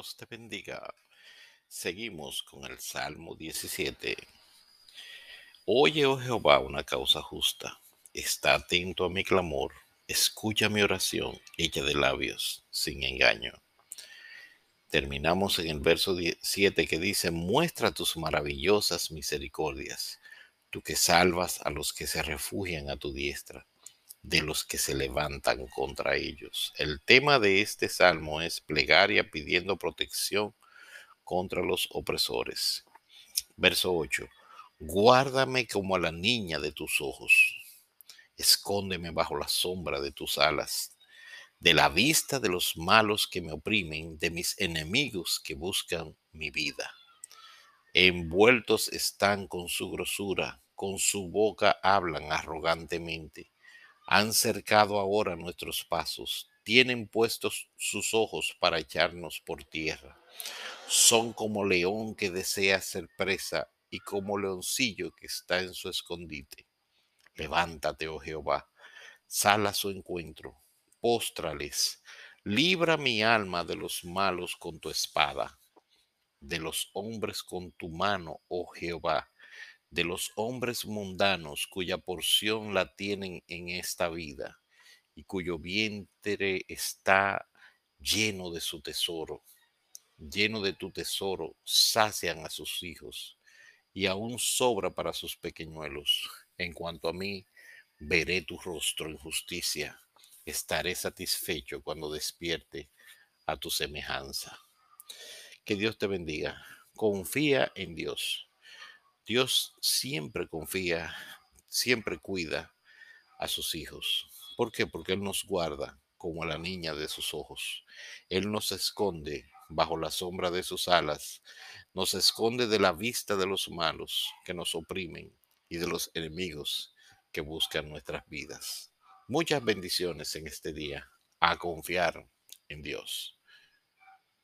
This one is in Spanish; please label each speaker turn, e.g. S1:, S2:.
S1: Dios te bendiga. Seguimos con el Salmo 17. Oye, oh Jehová, una causa justa. Está atento a mi clamor. Escucha mi oración, hecha de labios, sin engaño. Terminamos en el verso 7 que dice, muestra tus maravillosas misericordias, tú que salvas a los que se refugian a tu diestra de los que se levantan contra ellos. El tema de este salmo es plegaria pidiendo protección contra los opresores. Verso 8. Guárdame como a la niña de tus ojos. Escóndeme bajo la sombra de tus alas, de la vista de los malos que me oprimen, de mis enemigos que buscan mi vida. Envueltos están con su grosura, con su boca hablan arrogantemente han cercado ahora nuestros pasos, tienen puestos sus ojos para echarnos por tierra. Son como león que desea ser presa y como leoncillo que está en su escondite. Levántate, oh Jehová, sal a su encuentro, póstrales, libra mi alma de los malos con tu espada, de los hombres con tu mano, oh Jehová, de los hombres mundanos cuya porción la tienen en esta vida y cuyo vientre está lleno de su tesoro. Lleno de tu tesoro, sacian a sus hijos y aún sobra para sus pequeñuelos. En cuanto a mí, veré tu rostro en justicia. Estaré satisfecho cuando despierte a tu semejanza. Que Dios te bendiga. Confía en Dios Dios siempre confía, siempre cuida a sus hijos. ¿Por qué? Porque Él nos guarda como a la niña de sus ojos. Él nos esconde bajo la sombra de sus alas, nos esconde de la vista de los malos que nos oprimen y de los enemigos que buscan nuestras vidas. Muchas bendiciones en este día. A confiar en Dios.